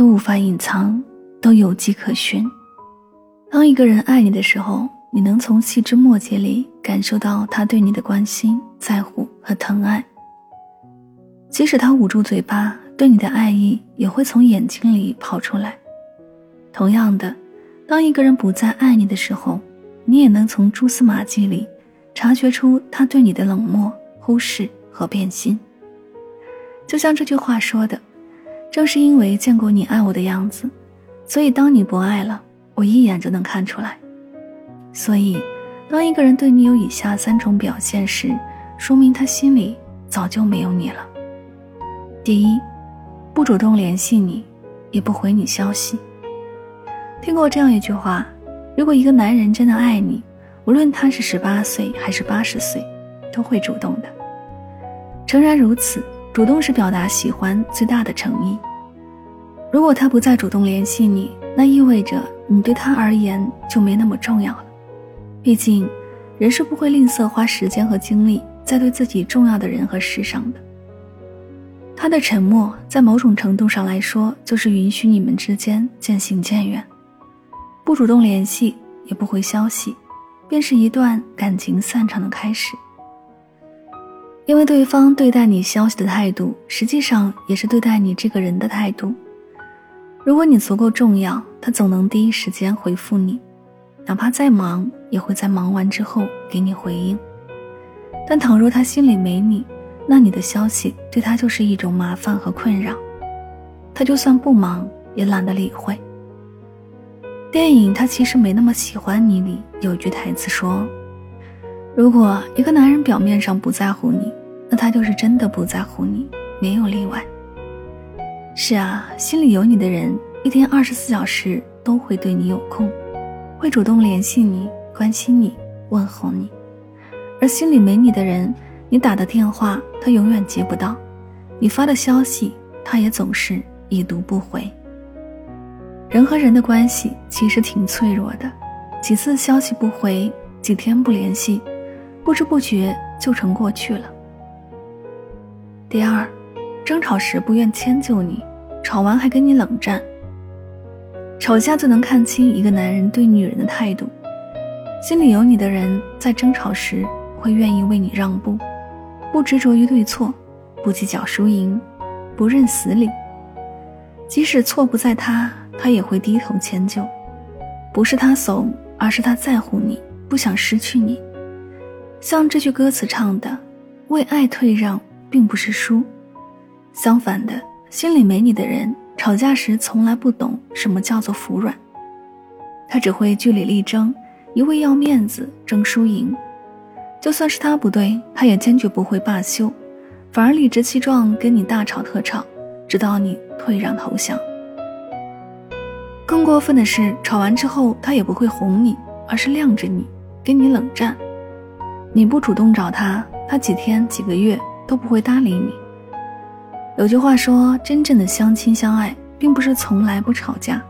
都无法隐藏，都有迹可循。当一个人爱你的时候，你能从细枝末节里感受到他对你的关心、在乎和疼爱。即使他捂住嘴巴，对你的爱意也会从眼睛里跑出来。同样的，当一个人不再爱你的时候，你也能从蛛丝马迹里察觉出他对你的冷漠、忽视和变心。就像这句话说的。正是因为见过你爱我的样子，所以当你不爱了，我一眼就能看出来。所以，当一个人对你有以下三种表现时，说明他心里早就没有你了。第一，不主动联系你，也不回你消息。听过这样一句话：如果一个男人真的爱你，无论他是十八岁还是八十岁，都会主动的。诚然如此。主动是表达喜欢最大的诚意。如果他不再主动联系你，那意味着你对他而言就没那么重要了。毕竟，人是不会吝啬花时间和精力在对自己重要的人和事上的。他的沉默，在某种程度上来说，就是允许你们之间渐行渐远。不主动联系，也不回消息，便是一段感情散场的开始。因为对方对待你消息的态度，实际上也是对待你这个人的态度。如果你足够重要，他总能第一时间回复你，哪怕再忙，也会在忙完之后给你回应。但倘若他心里没你，那你的消息对他就是一种麻烦和困扰，他就算不忙，也懒得理会。电影《他其实没那么喜欢你》里有一句台词说：“如果一个男人表面上不在乎你，”那他就是真的不在乎你，没有例外。是啊，心里有你的人，一天二十四小时都会对你有空，会主动联系你、关心你、问候你；而心里没你的人，你打的电话他永远接不到，你发的消息他也总是已读不回。人和人的关系其实挺脆弱的，几次消息不回，几天不联系，不知不觉就成过去了。第二，争吵时不愿迁就你，吵完还跟你冷战。吵架最能看清一个男人对女人的态度。心里有你的人，在争吵时会愿意为你让步，不执着于对错，不计较输赢，不认死理。即使错不在他，他也会低头迁就。不是他怂，而是他在乎你，不想失去你。像这句歌词唱的：“为爱退让。”并不是输，相反的，心里没你的人，吵架时从来不懂什么叫做服软，他只会据理力争，一味要面子争输赢。就算是他不对，他也坚决不会罢休，反而理直气壮跟你大吵特吵，直到你退让投降。更过分的是，吵完之后他也不会哄你，而是晾着你，跟你冷战。你不主动找他，他几天几个月。都不会搭理你。有句话说，真正的相亲相爱，并不是从来不吵架，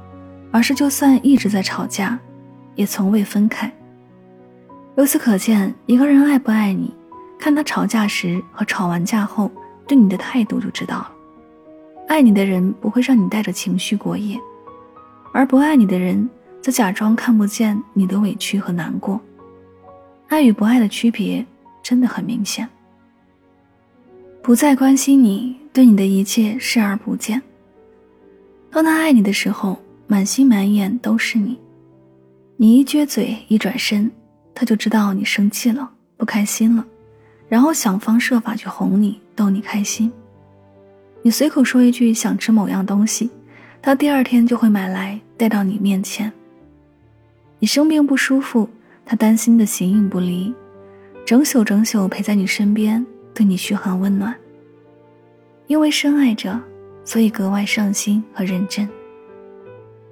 而是就算一直在吵架，也从未分开。由此可见，一个人爱不爱你，看他吵架时和吵完架后对你的态度就知道了。爱你的人不会让你带着情绪过夜，而不爱你的人则假装看不见你的委屈和难过。爱与不爱的区别真的很明显。不再关心你，对你的一切视而不见。当他爱你的时候，满心满眼都是你。你一撅嘴，一转身，他就知道你生气了，不开心了，然后想方设法去哄你，逗你开心。你随口说一句想吃某样东西，他第二天就会买来带到你面前。你生病不舒服，他担心的形影不离，整宿整宿陪在你身边。对你嘘寒问暖，因为深爱着，所以格外上心和认真。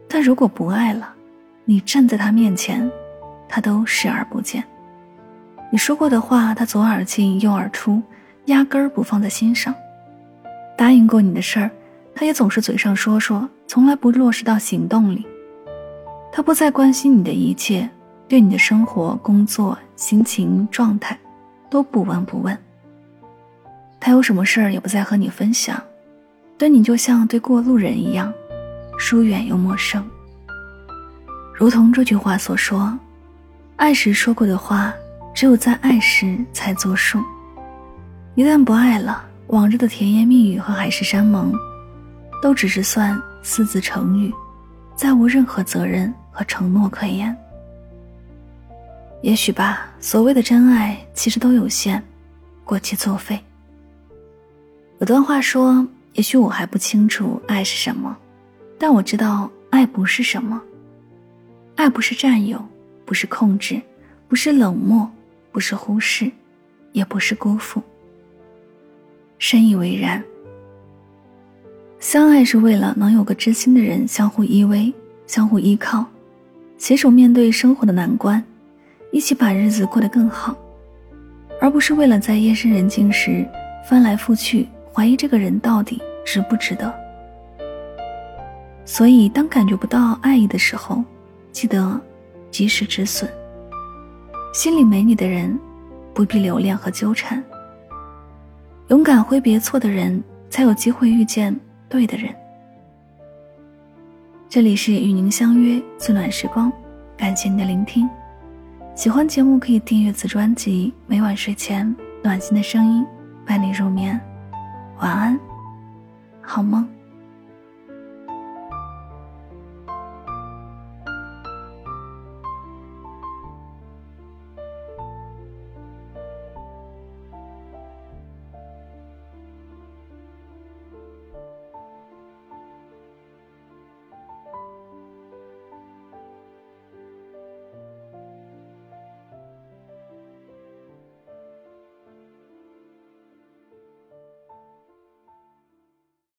但如果不爱了，你站在他面前，他都视而不见。你说过的话，他左耳进右耳出，压根儿不放在心上。答应过你的事儿，他也总是嘴上说说，从来不落实到行动里。他不再关心你的一切，对你的生活、工作、心情、状态，都不闻不问。他有什么事儿也不再和你分享，对你就像对过路人一样，疏远又陌生。如同这句话所说：“爱时说过的话，只有在爱时才作数。一旦不爱了，往日的甜言蜜语和海誓山盟，都只是算四字成语，再无任何责任和承诺可言。也许吧，所谓的真爱，其实都有限，过期作废。”有段话说：“也许我还不清楚爱是什么，但我知道爱不是什么。爱不是占有，不是控制，不是冷漠，不是忽视，也不是辜负。深以为然。相爱是为了能有个知心的人相互依偎、相互依靠，携手面对生活的难关，一起把日子过得更好，而不是为了在夜深人静时翻来覆去。”怀疑这个人到底值不值得，所以当感觉不到爱意的时候，记得及时止损。心里没你的人，不必留恋和纠缠。勇敢挥别错的人，才有机会遇见对的人。这里是与您相约最暖时光，感谢您的聆听。喜欢节目可以订阅此专辑，每晚睡前暖心的声音伴你入眠。晚安，好梦。